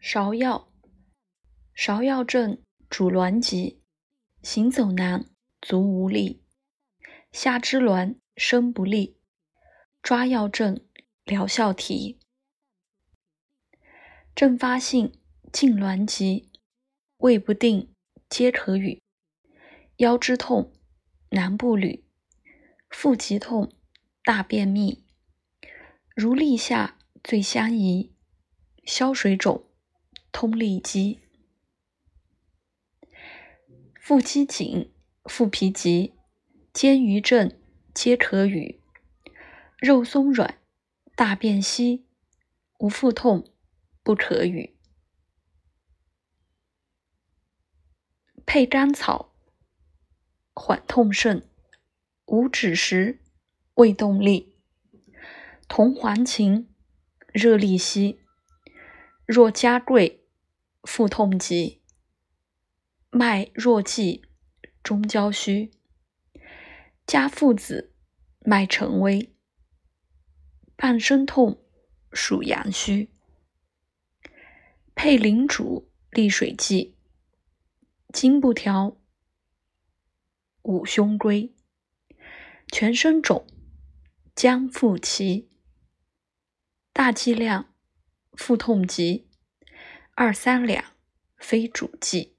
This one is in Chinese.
芍药，芍药症主挛急，行走难，足无力，下肢挛，身不利。抓药症，疗效提。阵发性痉挛急，胃不定，皆可与。腰肢痛，男不履，腹极痛，大便秘，如立下，最相宜，消水肿。通利肌，腹肌紧，腹皮急，肩盂症皆可与。肉松软，大便稀，无腹痛不可与。配甘草，缓痛甚。无止食，胃动力。同黄芩，热利稀。若加贵。腹痛急，脉弱悸，中焦虚；加附子，脉沉微，半身痛，属阳虚。配灵主利水剂，金不调，五胸归，全身肿，将腹齐，大剂量，腹痛急。二三两，非主剂。